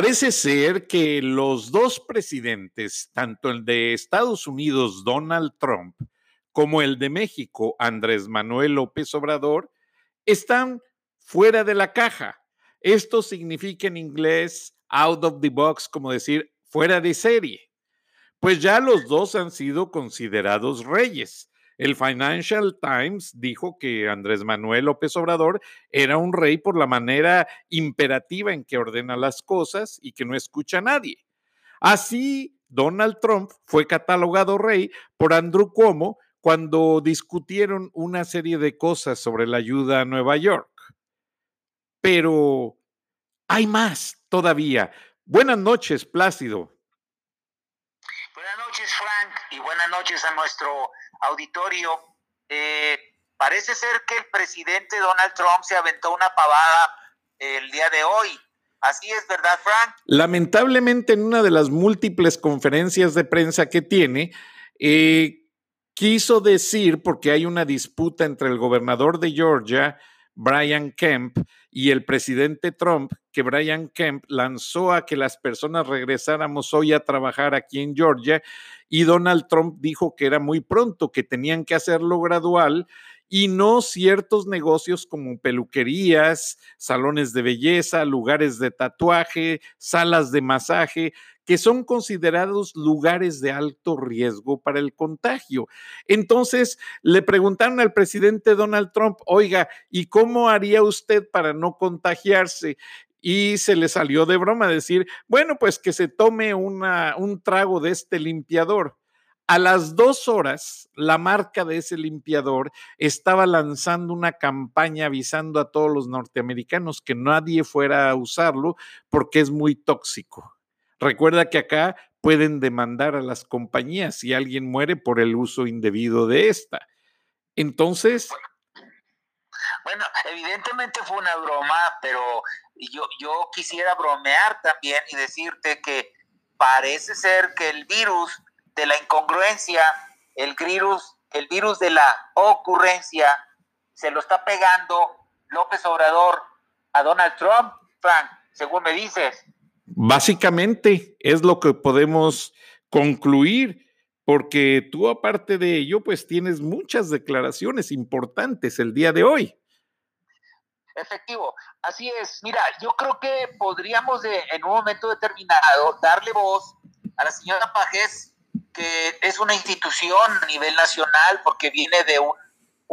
Parece ser que los dos presidentes, tanto el de Estados Unidos, Donald Trump, como el de México, Andrés Manuel López Obrador, están fuera de la caja. Esto significa en inglés out of the box, como decir fuera de serie. Pues ya los dos han sido considerados reyes. El Financial Times dijo que Andrés Manuel López Obrador era un rey por la manera imperativa en que ordena las cosas y que no escucha a nadie. Así, Donald Trump fue catalogado rey por Andrew Cuomo cuando discutieron una serie de cosas sobre la ayuda a Nueva York. Pero hay más todavía. Buenas noches, Plácido. Buenas noches, Frank, y buenas noches a nuestro auditorio. Eh, parece ser que el presidente Donald Trump se aventó una pavada el día de hoy. Así es, ¿verdad, Frank? Lamentablemente, en una de las múltiples conferencias de prensa que tiene, eh, quiso decir, porque hay una disputa entre el gobernador de Georgia, Brian Kemp, y el presidente Trump, que Brian Kemp lanzó a que las personas regresáramos hoy a trabajar aquí en Georgia, y Donald Trump dijo que era muy pronto, que tenían que hacerlo gradual y no ciertos negocios como peluquerías, salones de belleza, lugares de tatuaje, salas de masaje, que son considerados lugares de alto riesgo para el contagio. Entonces, le preguntaron al presidente Donald Trump, oiga, ¿y cómo haría usted para no contagiarse? y se le salió de broma decir, bueno, pues que se tome un trago de este limpiador. A las dos horas, la marca de ese limpiador estaba lanzando una campaña avisando a todos los norteamericanos que nadie fuera a usarlo porque es muy tóxico. Recuerda que acá pueden demandar a las compañías si alguien muere por el uso indebido de esta. Entonces... Bueno, evidentemente fue una broma, pero yo, yo quisiera bromear también y decirte que parece ser que el virus de la incongruencia, el virus, el virus de la ocurrencia, se lo está pegando López Obrador a Donald Trump, Frank, según me dices. Básicamente es lo que podemos concluir, porque tú aparte de ello, pues tienes muchas declaraciones importantes el día de hoy. Efectivo, así es. Mira, yo creo que podríamos de, en un momento determinado darle voz a la señora Pajes que es una institución a nivel nacional porque viene de un,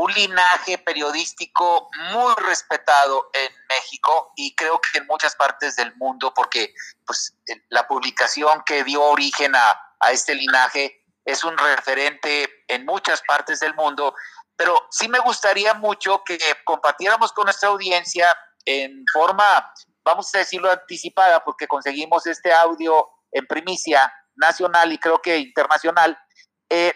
linaje periodístico muy respetado en México y creo que en muchas partes del mundo porque pues, la publicación que dio origen a, este linaje es un referente en muchas partes del mundo, pero sí me gustaría mucho que compartiéramos con nuestra audiencia en forma, vamos a decirlo, anticipada, porque conseguimos este audio en primicia, nacional y creo que internacional, eh,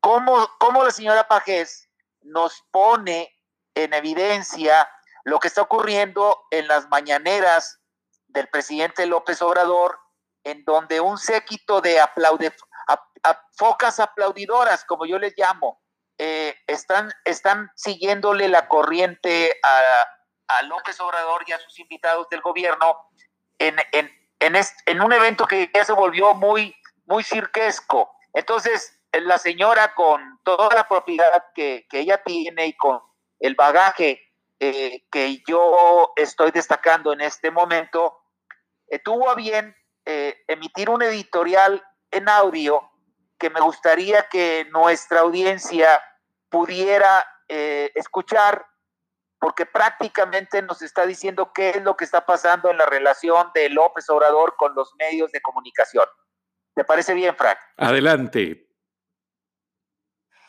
cómo, la señora Pajés nos pone en evidencia lo que está ocurriendo en las mañaneras del presidente López Obrador, en donde un séquito de focas aplaudidoras, como yo les llamo, eh, están, están siguiéndole la corriente a, a, López Obrador y a sus invitados del gobierno en, en, en, un evento que ya se volvió muy, muy cirquesco. Entonces, la señora con toda la propiedad que, ella tiene y con el bagaje eh, que yo estoy destacando en este momento, eh, tuvo a bien eh, emitir un editorial en audio que me gustaría que nuestra audiencia pudiera escuchar porque prácticamente nos está diciendo qué es lo que está pasando en la relación de López Obrador con los medios de comunicación. ¿Te parece bien, Frank? Adelante.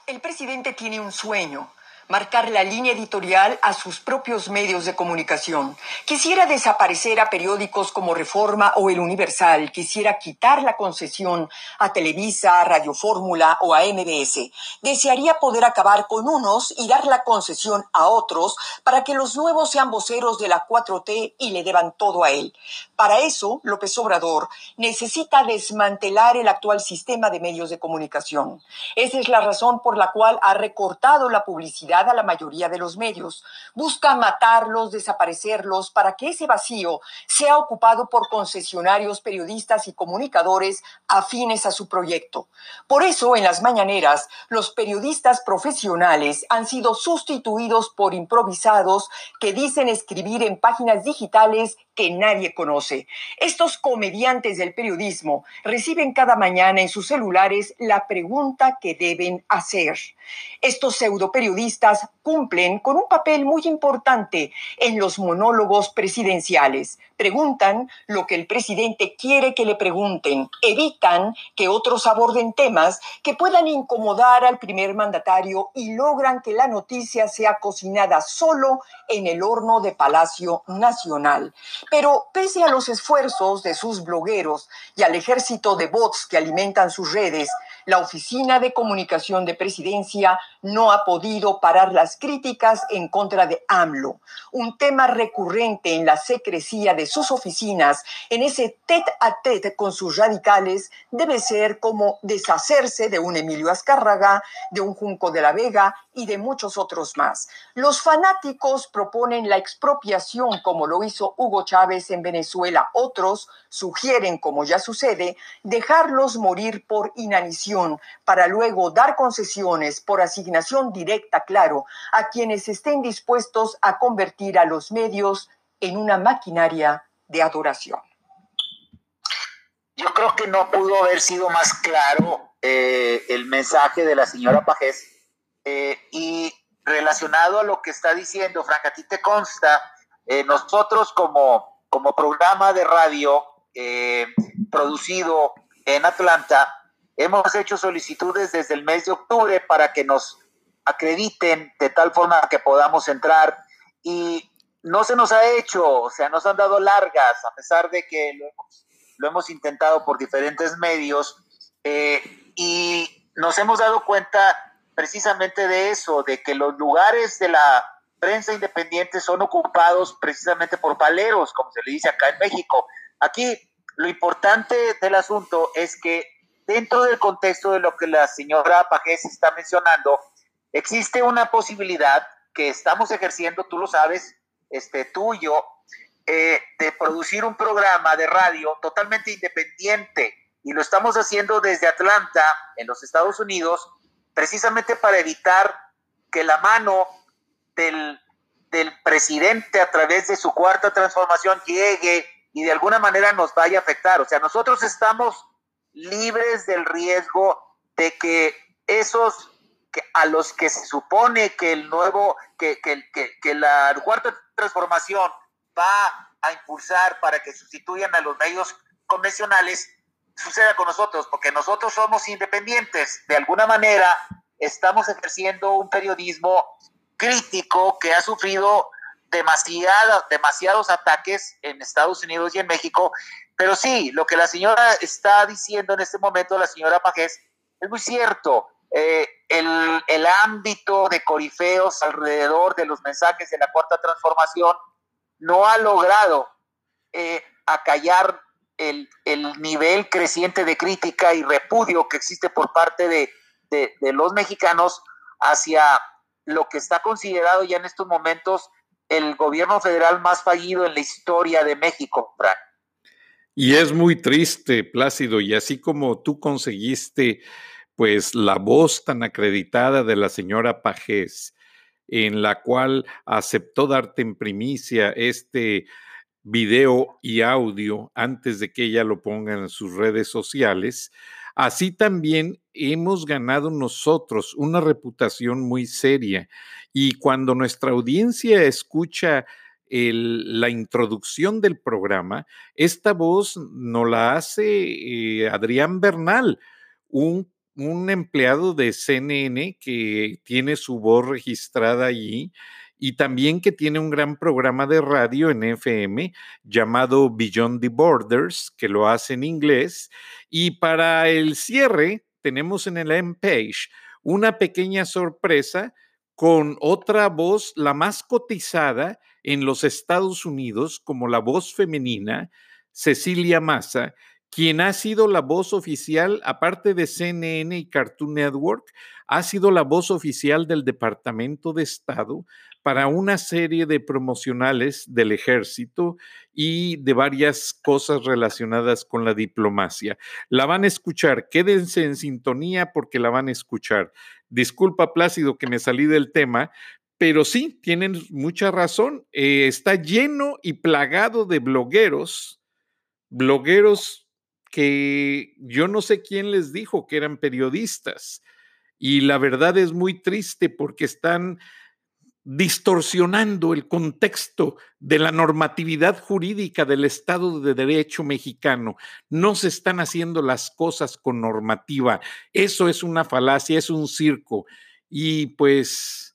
El presidente tiene un sueño marcar la línea editorial a sus propios medios de comunicación. Quisiera desaparecer a periódicos como Reforma o El Universal. Quisiera quitar la concesión a Televisa, a Radio Fórmula o a MBS. Desearía poder acabar con unos y dar la concesión a otros para que los nuevos sean voceros de la 4T y le deban todo a él. Para eso, López Obrador necesita desmantelar el actual sistema de medios de comunicación. Esa es la razón por la cual ha recortado la publicidad a la mayoría de los medios. Busca matarlos, desaparecerlos, para que ese vacío sea ocupado por concesionarios, periodistas y comunicadores afines a su proyecto. Por eso, en las mañaneras, los periodistas profesionales han sido sustituidos por improvisados que dicen escribir en páginas digitales que nadie conoce. Estos comediantes del periodismo reciben cada mañana en sus celulares la pregunta que deben hacer. Estos pseudo cumplen con un papel muy importante en los monólogos presidenciales. Preguntan lo que el presidente quiere que le pregunten, evitan que otros aborden temas que puedan incomodar al primer mandatario y logran que la noticia sea cocinada solo en el horno de Palacio Nacional. Pero pese a los esfuerzos de sus blogueros y al ejército de bots que alimentan sus redes, la Oficina de Comunicación de Presidencia no ha podido parar las críticas en contra de AMLO, un tema recurrente en la secrecía de sus oficinas, en ese tete a tete con sus radicales, debe ser como deshacerse de un Emilio Azcárraga, de un Junco de la Vega y de muchos otros más. Los fanáticos proponen la expropiación como lo hizo Hugo Chávez en Venezuela. Otros sugieren, como ya sucede, dejarlos morir por inanición para luego dar concesiones por directa, claro, a quienes estén dispuestos a convertir a los medios en una maquinaria de adoración. Yo creo que no pudo haber sido más claro eh, el mensaje de la señora Pajés eh, y relacionado a lo que está diciendo, Franca, a ti te consta, eh, nosotros como, como programa de radio producido en Atlanta, hemos hecho solicitudes desde el mes de octubre para que nos acrediten de tal forma que podamos entrar y no se nos ha hecho, o sea, nos han dado largas, a pesar de que lo hemos, intentado por diferentes medios y nos hemos dado cuenta precisamente de eso, de que los lugares de la prensa independiente son ocupados precisamente por paleros, como se le dice acá en México. Aquí lo importante del asunto es que dentro del contexto de lo que la señora Pajés está mencionando, existe una posibilidad que estamos ejerciendo, tú lo sabes, este, tú y yo, eh, de producir un programa de radio totalmente independiente. Y lo estamos haciendo desde Atlanta, en los Estados Unidos, precisamente para evitar que la mano del, presidente a través de su cuarta transformación llegue y de alguna manera nos vaya a afectar. O sea, nosotros estamos libres del riesgo de que esos a los que se supone que el nuevo, que, que, que, la cuarta transformación va a impulsar para que sustituyan a los medios convencionales, suceda con nosotros, porque nosotros somos independientes. De alguna manera, estamos ejerciendo un periodismo crítico que ha sufrido demasiados ataques en Estados Unidos y en México. Pero sí, lo que la señora está diciendo en este momento, la señora Pajés, es muy cierto. Eh, el, ámbito de corifeos alrededor de los mensajes de la cuarta transformación no ha logrado eh, acallar el, nivel creciente de crítica y repudio que existe por parte de, los mexicanos hacia lo que está considerado ya en estos momentos el gobierno federal más fallido en la historia de México, Frank. Y es muy triste, Plácido, y así como tú conseguiste pues la voz tan acreditada de la señora Pajés, en la cual aceptó darte en primicia este video y audio antes de que ella lo ponga en sus redes sociales, así también hemos ganado nosotros una reputación muy seria. Y cuando nuestra audiencia escucha la introducción del programa, esta voz nos la hace eh, Adrián Bernal, un, un empleado de CNN que tiene su voz registrada allí y también que tiene un gran programa de radio en FM llamado Beyond the Borders, que lo hace en inglés. Y para el cierre, tenemos en el M-Page una pequeña sorpresa con otra voz, la más cotizada en los Estados Unidos como la voz femenina, Cecilia Massa, quien ha sido la voz oficial, aparte de CNN y Cartoon Network, ha sido la voz oficial del Departamento de Estado para una serie de promocionales del ejército y de varias cosas relacionadas con la diplomacia. La van a escuchar, quédense en sintonía porque la van a escuchar. Disculpa, Plácido, que me salí del tema, pero sí, tienen mucha razón. Eh, está lleno y plagado de blogueros, blogueros que yo no sé quién les dijo que eran periodistas. Y la verdad es muy triste porque están distorsionando el contexto de la normatividad jurídica del Estado de Derecho mexicano. No se están haciendo las cosas con normativa. Eso es una falacia, es un circo. Y pues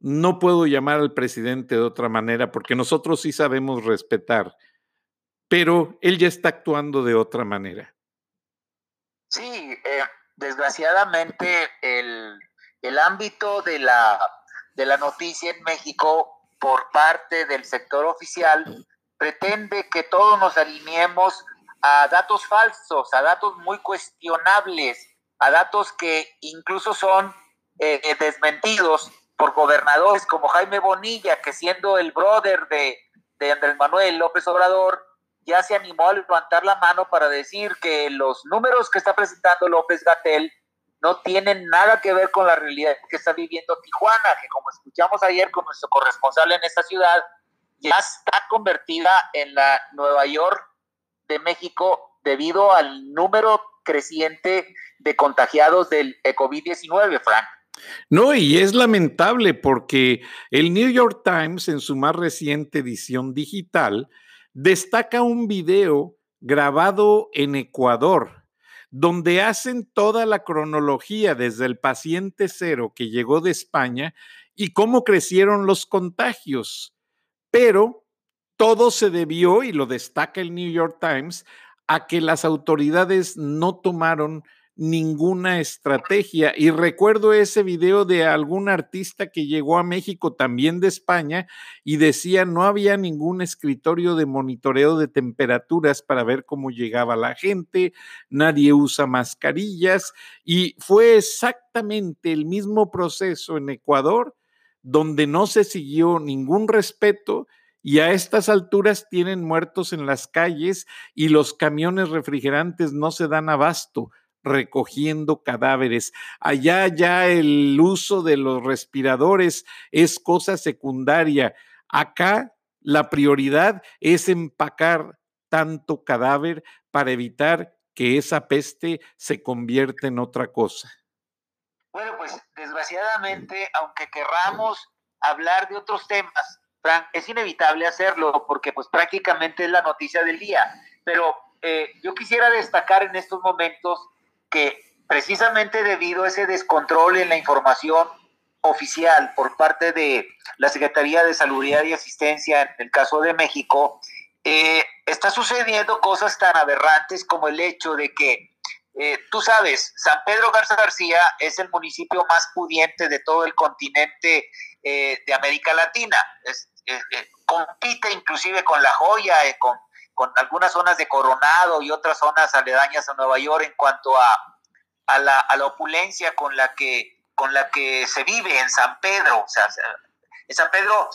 no puedo llamar al presidente de otra manera porque nosotros sí sabemos respetar pero él ya está actuando de otra manera. Sí, eh, desgraciadamente el, ámbito de la, de la noticia en México por parte del sector oficial pretende que todos nos alineemos a datos falsos, a datos muy cuestionables, a datos que incluso son eh, desmentidos por gobernadores como Jaime Bonilla, que siendo el brother de, de Andrés Manuel López Obrador, ya se animó a levantar la mano para decir que los números que está presentando López Gatel no tienen nada que ver con la realidad que está viviendo Tijuana, que como escuchamos ayer con nuestro corresponsal en esta ciudad, ya está convertida en la Nueva York de México debido al número creciente de contagiados del COVID-19, Frank. No, y es lamentable porque el New York Times en su más reciente edición digital destaca un video grabado en Ecuador, donde hacen toda la cronología desde el paciente cero que llegó de España y cómo crecieron los contagios. Pero todo se debió, y lo destaca el New York Times, a que las autoridades no tomaron ninguna estrategia. Y recuerdo ese video de algún artista que llegó a México también de España y decía no había ningún escritorio de monitoreo de temperaturas para ver cómo llegaba la gente, nadie usa mascarillas y fue exactamente el mismo proceso en Ecuador donde no se siguió ningún respeto y a estas alturas tienen muertos en las calles y los camiones refrigerantes no se dan abasto recogiendo cadáveres. Allá ya el uso de los respiradores es cosa secundaria. Acá la prioridad es empacar tanto cadáver para evitar que esa peste se convierta en otra cosa. Bueno, pues desgraciadamente, aunque querramos hablar de otros temas, Frank, es inevitable hacerlo porque pues prácticamente es la noticia del día. Pero eh, yo quisiera destacar en estos momentos que precisamente debido a ese descontrol en la información oficial por parte de la Secretaría de Salud y Asistencia en el caso de México, eh, está sucediendo cosas tan aberrantes como el hecho de que, eh, tú sabes, San Pedro Garza García es el municipio más pudiente de todo el continente eh, de América Latina. compite inclusive con La Joya, con con algunas zonas de Coronado y otras zonas aledañas a Nueva York en cuanto a, a, la, a la, opulencia con la, que, con la que se vive en San Pedro. O sea, en San Pedro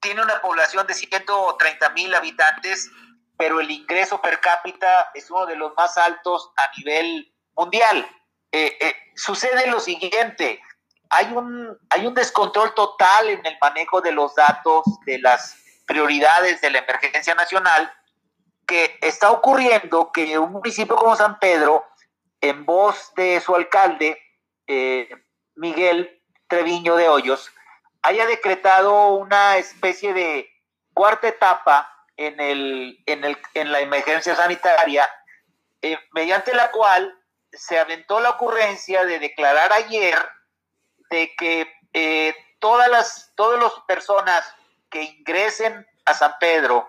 tiene una población de 130 mil habitantes, pero el ingreso per cápita es uno de los más altos a nivel mundial. Eh, eh, sucede lo siguiente, hay un, hay un descontrol total en el manejo de los datos, de las prioridades de la emergencia nacional, está ocurriendo que un municipio como San Pedro, en voz de su alcalde, eh, Miguel Treviño de Hoyos, haya decretado una especie de cuarta etapa en, el, en, el, en la emergencia sanitaria, eh, mediante la cual se aventó la ocurrencia de declarar ayer de que eh, todas las todas las personas que ingresen a San Pedro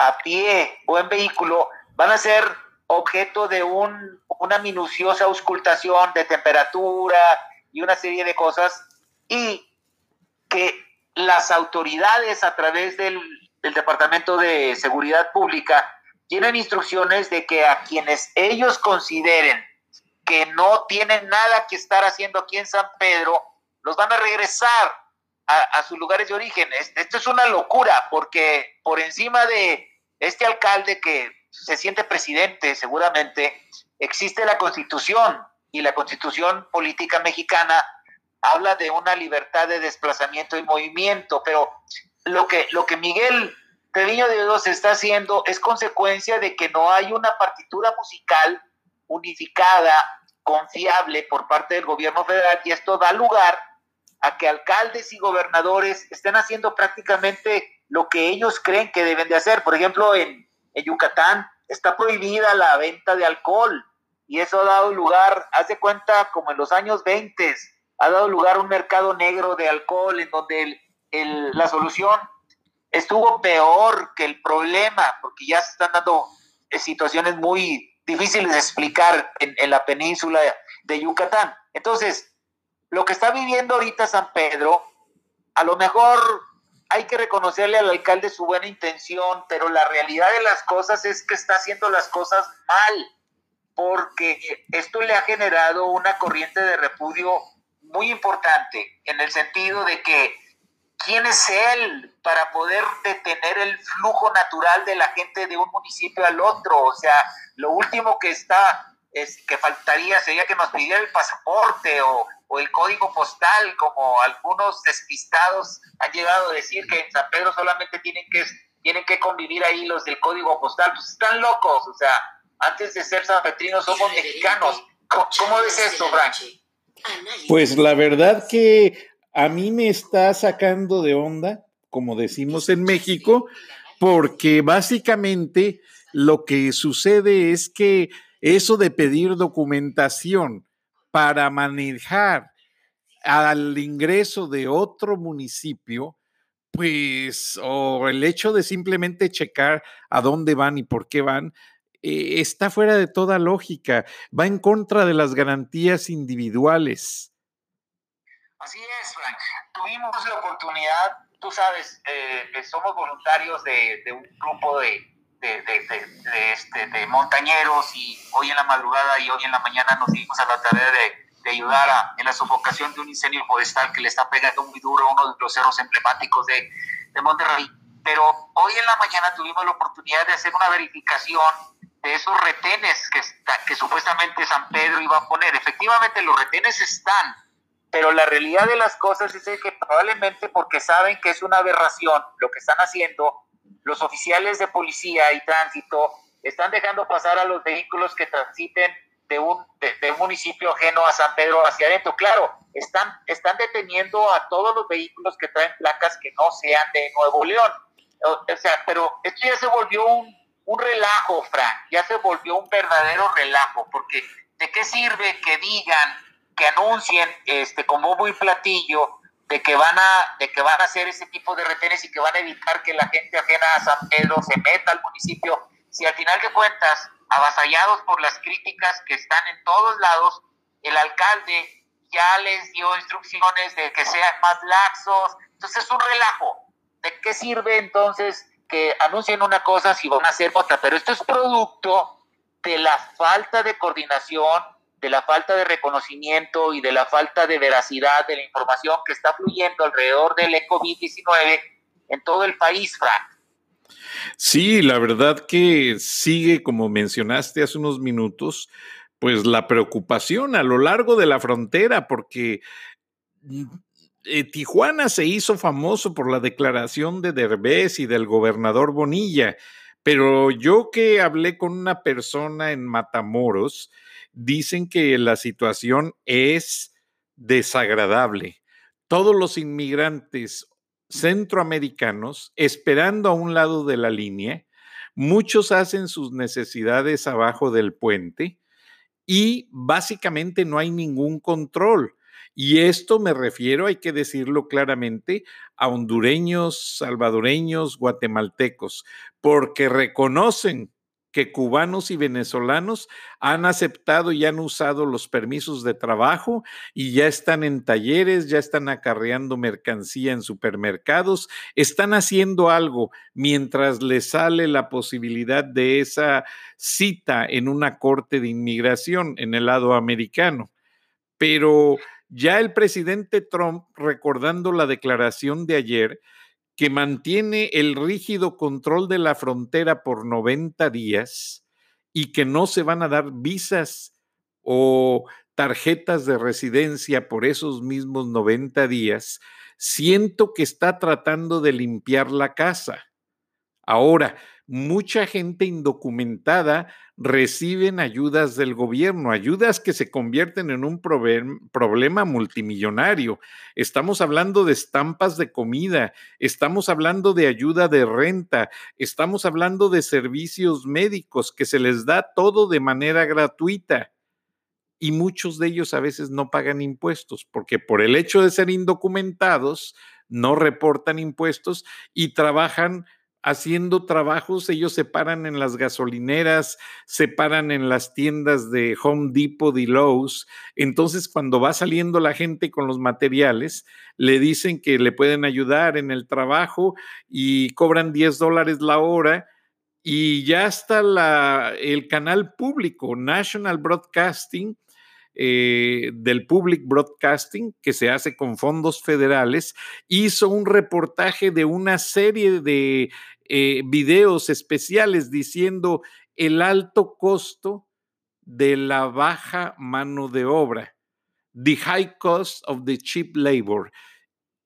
a pie o en vehículo van a ser objeto de un, una minuciosa auscultación de temperatura y una serie de cosas y que las autoridades a través del, Departamento de Seguridad Pública tienen instrucciones de que a quienes ellos consideren que no tienen nada que estar haciendo aquí en San Pedro, los van a regresar a, sus lugares de origen. Esto es una locura, porque por encima de este alcalde que se siente presidente, seguramente, existe la constitución y la constitución política mexicana habla de una libertad de desplazamiento y movimiento, pero lo que, lo que Miguel Treviño de Dios está haciendo es consecuencia de que no hay una partitura musical unificada, confiable por parte del gobierno federal y esto da lugar a que alcaldes y gobernadores estén haciendo prácticamente lo que ellos creen que deben de hacer. Por ejemplo, en, en Yucatán está prohibida la venta de alcohol y eso ha dado lugar, haz de cuenta, como en los años 20, ha dado lugar a un mercado negro de alcohol en donde el, la solución estuvo peor que el problema, porque ya se están dando eh, situaciones muy difíciles de explicar en, en la península de Yucatán. Entonces, lo que está viviendo ahorita San Pedro, a lo mejor hay que reconocerle al alcalde su buena intención, pero la realidad de las cosas es que está haciendo las cosas mal, porque esto le ha generado una corriente de repudio muy importante, en el sentido de que ¿quién es él para poder detener el flujo natural de la gente de un municipio al otro? O sea, lo último que está, es, que faltaría sería que nos pidiera el pasaporte o, el código postal, como algunos despistados han llegado a decir que en San Pedro solamente tienen que, tienen que convivir ahí los del código postal. Pues están locos, o sea, antes de ser sanpetrinos somos mexicanos. ¿Cómo, cómo ves esto, Frank? Pues la verdad que a mí me está sacando de onda, como decimos en México, porque básicamente lo que sucede es que eso de pedir documentación para manejar al ingreso de otro municipio, pues, o el hecho de simplemente checar a dónde van y por qué van, eh, está fuera de toda lógica, va en contra de las garantías individuales. Así es, Frank. Tuvimos la oportunidad, tú sabes, eh, somos voluntarios de, un grupo de, este, de, montañeros y hoy en la madrugada y hoy en la mañana nos dimos a la tarea de, ayudar a, en la sofocación de un incendio forestal que le está pegando muy duro a uno de los cerros emblemáticos de, Monterrey. Pero hoy en la mañana tuvimos la oportunidad de hacer una verificación de esos retenes que, que supuestamente San Pedro iba a poner. Efectivamente, los retenes están, pero la realidad de las cosas es que probablemente porque saben que es una aberración lo que están haciendo, los oficiales de policía y tránsito están dejando pasar a los vehículos que transiten de un, de, un municipio ajeno a San Pedro hacia adentro. Claro, están, deteniendo a todos los vehículos que traen placas que no sean de Nuevo León. O, sea, pero esto ya se volvió un, relajo, Frank, ya se volvió un verdadero relajo, porque ¿de qué sirve que digan que anuncien este como muy platillo de que van a de que van a hacer ese tipo de retenes y que van a evitar que la gente ajena a San Pedro se meta al municipio. Si al final de cuentas avasallados por las críticas que están en todos lados el alcalde ya les dio instrucciones de que sean más laxos. Entonces es un relajo. De qué sirve entonces que anuncien una cosa si van a hacer otra pero esto es producto de la falta de coordinación de la falta de reconocimiento y de la falta de veracidad de la información que está fluyendo alrededor del COVID-19 en todo el país, Frank. Sí, la verdad que sigue, como mencionaste hace unos minutos, pues la preocupación a lo largo de la frontera, porque mm, eh, Tijuana se hizo famoso por la declaración de Derbez y del gobernador Bonilla, pero yo que hablé con una persona en Matamoros, dicen que la situación es desagradable. Todos los inmigrantes centroamericanos esperando a un lado de la línea, muchos hacen sus necesidades abajo del puente y básicamente no hay ningún control. Y esto me refiero, hay que decirlo claramente, a hondureños, salvadoreños, guatemaltecos, porque reconocen que cubanos y venezolanos han aceptado y han usado los permisos de trabajo y ya están en talleres, ya están acarreando mercancía en supermercados, están haciendo algo mientras les sale la posibilidad de esa cita en una corte de inmigración en el lado americano. Pero ya el presidente Trump, recordando la declaración de ayer, que mantiene el rígido control de la frontera por 90 días y que no se van a dar visas o tarjetas de residencia por esos mismos 90 días, siento que está tratando de limpiar la casa. Ahora, mucha gente indocumentada reciben ayudas del gobierno, ayudas que se convierten en un problema multimillonario. Estamos hablando de estampas de comida, estamos hablando de ayuda de renta, estamos hablando de servicios médicos que se les da todo de manera gratuita. Y muchos de ellos a veces no pagan impuestos porque por el hecho de ser indocumentados, no reportan impuestos y trabajan haciendo trabajos, ellos se paran en las gasolineras, se paran en las tiendas de Home Depot y Lowe's. Entonces, cuando va saliendo la gente con los materiales, le dicen que le pueden ayudar en el trabajo y cobran 10 dólares la hora. Y ya está el canal público, National Broadcasting, eh, del Public Broadcasting, que se hace con fondos federales, hizo un reportaje de una serie de eh, videos especiales diciendo el alto costo de la baja mano de obra, The High Cost of the Cheap Labor.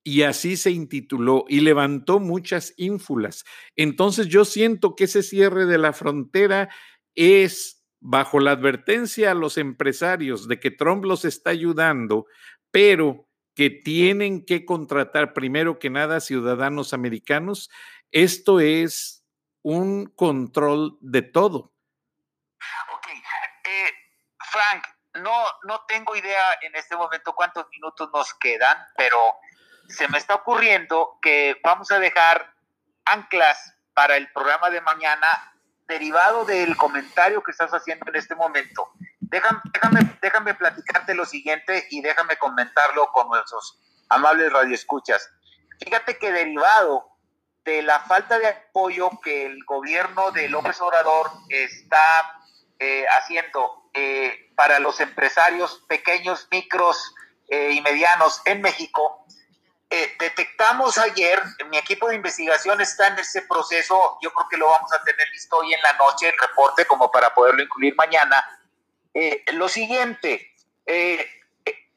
Y así se intituló y levantó muchas ínfulas. Entonces yo siento que ese cierre de la frontera es bajo la advertencia a los empresarios de que Trump los está ayudando, pero que tienen que contratar primero que nada ciudadanos americanos, esto es un control de todo. Ok. Eh, Frank, no, no tengo idea en este momento cuántos minutos nos quedan, pero se me está ocurriendo que vamos a dejar anclas para el programa de mañana derivado del comentario que estás haciendo en este momento, déjame, platicarte lo siguiente y déjame comentarlo con nuestros amables radioescuchas. Fíjate que derivado de la falta de apoyo que el gobierno de López Obrador está eh, haciendo eh, para los empresarios pequeños, micros eh, y medianos en México, eh, detectamos ayer, mi equipo de investigación está en ese proceso, yo creo que lo vamos a tener listo hoy en la noche, el reporte, como para poderlo incluir mañana. Eh, lo siguiente, eh,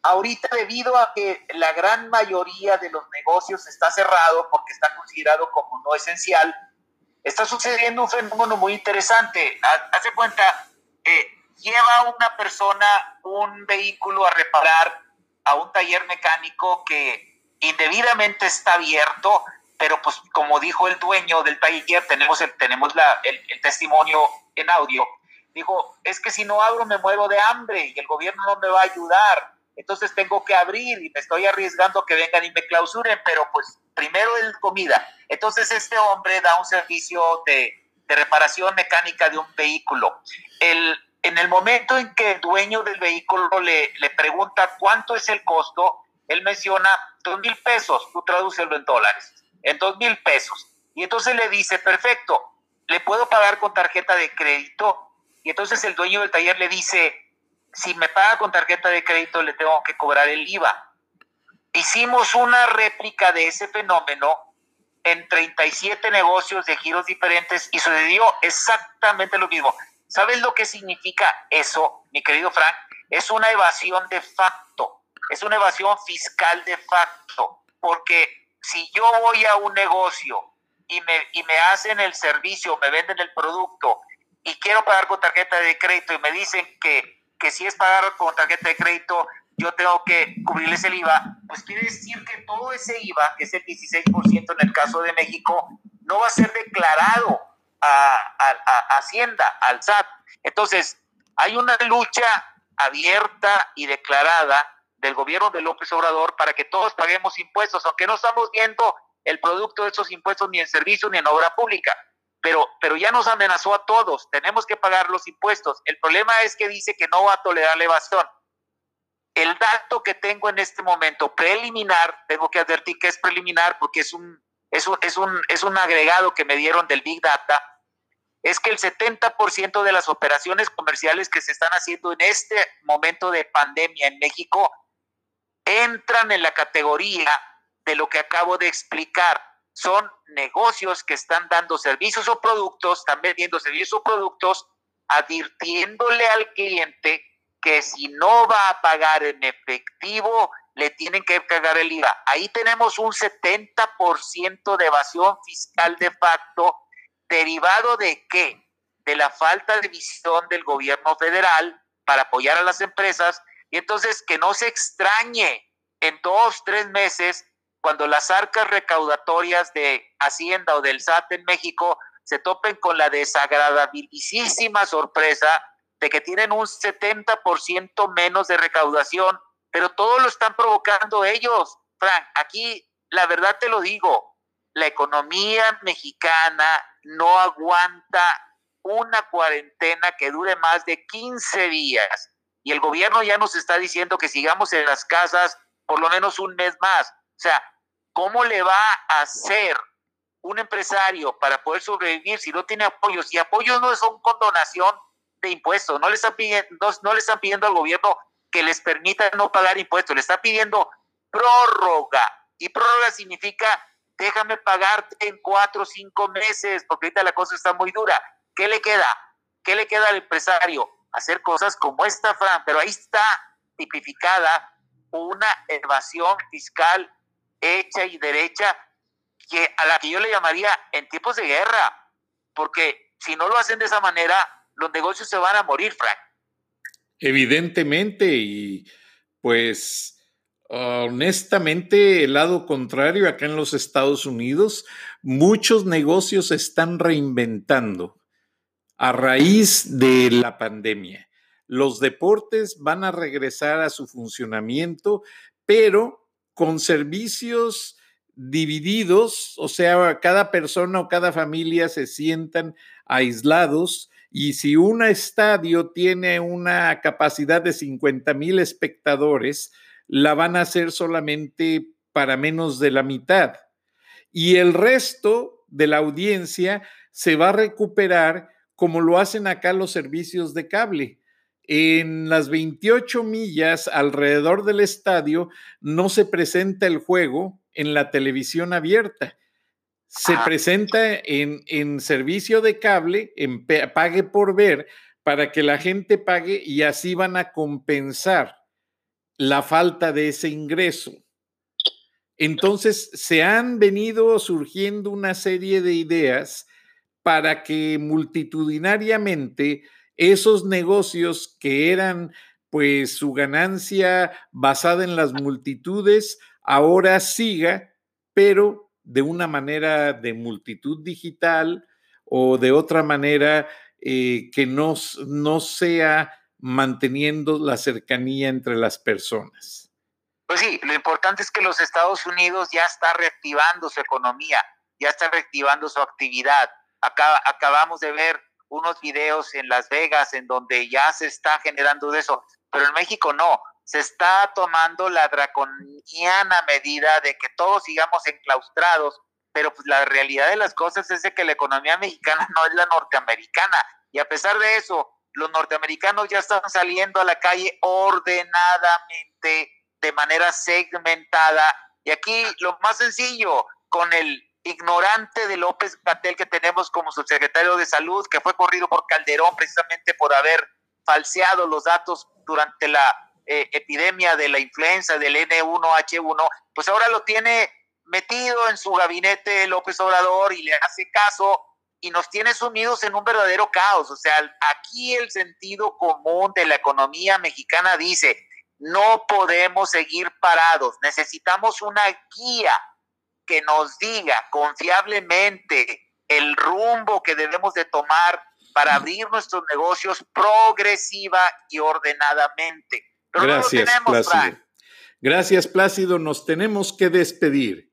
ahorita debido a que la gran mayoría de los negocios está cerrado porque está considerado como no esencial, está sucediendo un fenómeno muy interesante. Hace cuenta, lleva una persona un vehículo a reparar a un taller mecánico que indebidamente está abierto, pero pues como dijo el dueño del taller, tenemos el, tenemos la, el, testimonio en audio, dijo, es que si no abro me muero de hambre y el gobierno no me va a ayudar, entonces tengo que abrir y me estoy arriesgando que vengan y me clausuren, pero pues primero el comida. Entonces este hombre da un servicio de, de reparación mecánica de un vehículo. El, en el momento en que el dueño del vehículo le, le pregunta cuánto es el costo, él menciona dos mil pesos, tú tradúcelo en dólares, en dos mil pesos. Y entonces le dice, perfecto, le puedo pagar con tarjeta de crédito. Y entonces el dueño del taller le dice, si me paga con tarjeta de crédito, le tengo que cobrar el IVA. Hicimos una réplica de ese fenómeno en 37 negocios de giros diferentes y sucedió exactamente lo mismo. ¿Sabes lo que significa eso, mi querido Frank? Es una evasión de facto es una evasión fiscal de facto, porque si yo voy a un negocio y me, y me hacen el servicio, me venden el producto y quiero pagar con tarjeta de crédito y me dicen que, que si es pagar con tarjeta de crédito, yo tengo que cubrirles el IVA, pues quiere decir que todo ese IVA, que es el 16% en el caso de México, no va a ser declarado a, a Hacienda, al SAT. Entonces, hay una lucha abierta y declarada del gobierno de López Obrador para que todos paguemos impuestos, aunque no estamos viendo el producto de esos impuestos ni en servicio ni en obra pública. pero, pero ya nos amenazó a todos, tenemos que pagar los impuestos. El problema es que dice que no va a tolerar la evasión. El dato que tengo en este momento preliminar, tengo que advertir que es preliminar porque es un, es un, es un, es un agregado que me dieron del Big Data, es que el 70% de las operaciones comerciales que se están haciendo en este momento de pandemia en México entran en la categoría de lo que acabo de explicar. Son negocios que están dando servicios o productos, están vendiendo servicios o productos, advirtiéndole al cliente que si no va a pagar en efectivo, le tienen que pagar el IVA. Ahí tenemos un 70% de evasión fiscal de facto, derivado de qué? De la falta de visión del gobierno federal para apoyar a las empresas. Y entonces que no se extrañe en dos, tres meses, cuando las arcas recaudatorias de Hacienda o del SAT en México se topen con la desagradabilísima sorpresa de que tienen un 70% menos de recaudación, pero todo lo están provocando ellos. Frank, aquí la verdad te lo digo, la economía mexicana no aguanta una cuarentena que dure más de 15 días. Y el gobierno ya nos está diciendo que sigamos en las casas por lo menos un mes más. O sea, ¿cómo le va a hacer un empresario para poder sobrevivir si no tiene apoyos? Y apoyos no son condonación de impuestos, no le están pidiendo, no, le están pidiendo al gobierno que les permita no pagar impuestos, le está pidiendo prórroga. Y prórroga significa déjame pagarte en cuatro o cinco meses, porque ahorita la cosa está muy dura. ¿Qué le queda? ¿Qué le queda al empresario? Hacer cosas como esta, Fran, pero ahí está tipificada una evasión fiscal hecha y derecha que a la que yo le llamaría en tiempos de guerra, porque si no lo hacen de esa manera, los negocios se van a morir, Frank. Evidentemente, y pues honestamente, el lado contrario, acá en los Estados Unidos, muchos negocios se están reinventando a raíz de la pandemia. Los deportes van a regresar a su funcionamiento, pero con servicios divididos, o sea, cada persona o cada familia se sientan aislados y si un estadio tiene una capacidad de 50 mil espectadores, la van a hacer solamente para menos de la mitad. Y el resto de la audiencia se va a recuperar como lo hacen acá los servicios de cable. En las 28 millas alrededor del estadio no se presenta el juego en la televisión abierta. Se ah. presenta en, en, servicio de cable, en pague por ver, para que la gente pague y así van a compensar la falta de ese ingreso. Entonces, se han venido surgiendo una serie de ideas para que multitudinariamente esos negocios que eran pues su ganancia basada en las multitudes, ahora siga, pero de una manera de multitud digital o de otra manera eh, que no, no sea manteniendo la cercanía entre las personas. Pues sí, lo importante es que los Estados Unidos ya está reactivando su economía, ya está reactivando su actividad. Acabamos de ver unos videos en Las Vegas en donde ya se está generando eso, pero en México no. Se está tomando la draconiana medida de que todos sigamos enclaustrados, pero pues la realidad de las cosas es de que la economía mexicana no es la norteamericana. Y a pesar de eso, los norteamericanos ya están saliendo a la calle ordenadamente, de manera segmentada. Y aquí lo más sencillo, con el ignorante de López Gatel que tenemos como subsecretario de salud, que fue corrido por Calderón precisamente por haber falseado los datos durante la eh, epidemia de la influenza del N1H1, pues ahora lo tiene metido en su gabinete López Obrador y le hace caso y nos tiene sumidos en un verdadero caos. O sea, aquí el sentido común de la economía mexicana dice, no podemos seguir parados, necesitamos una guía que nos diga confiablemente el rumbo que debemos de tomar para abrir nuestros negocios progresiva y ordenadamente. Gracias, Plácido. Gracias, Plácido. Nos tenemos que despedir.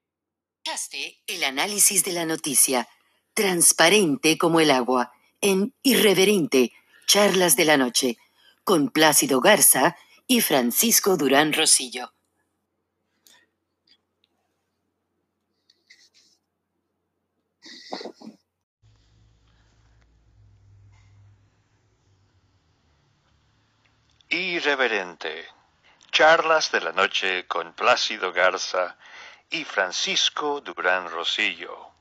El análisis de la noticia transparente como el agua, en Irreverente, Charlas de la Noche, con Plácido Garza y Francisco Durán Rosillo. Irreverente. Charlas de la noche con Plácido Garza y Francisco Durán Rosillo.